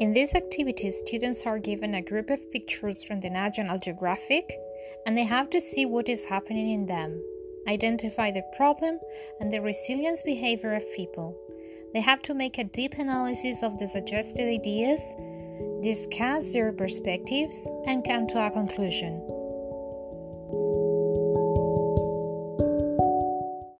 In this activity, students are given a group of pictures from the National Geographic and they have to see what is happening in them, identify the problem and the resilience behavior of people. They have to make a deep analysis of the suggested ideas, discuss their perspectives, and come to a conclusion.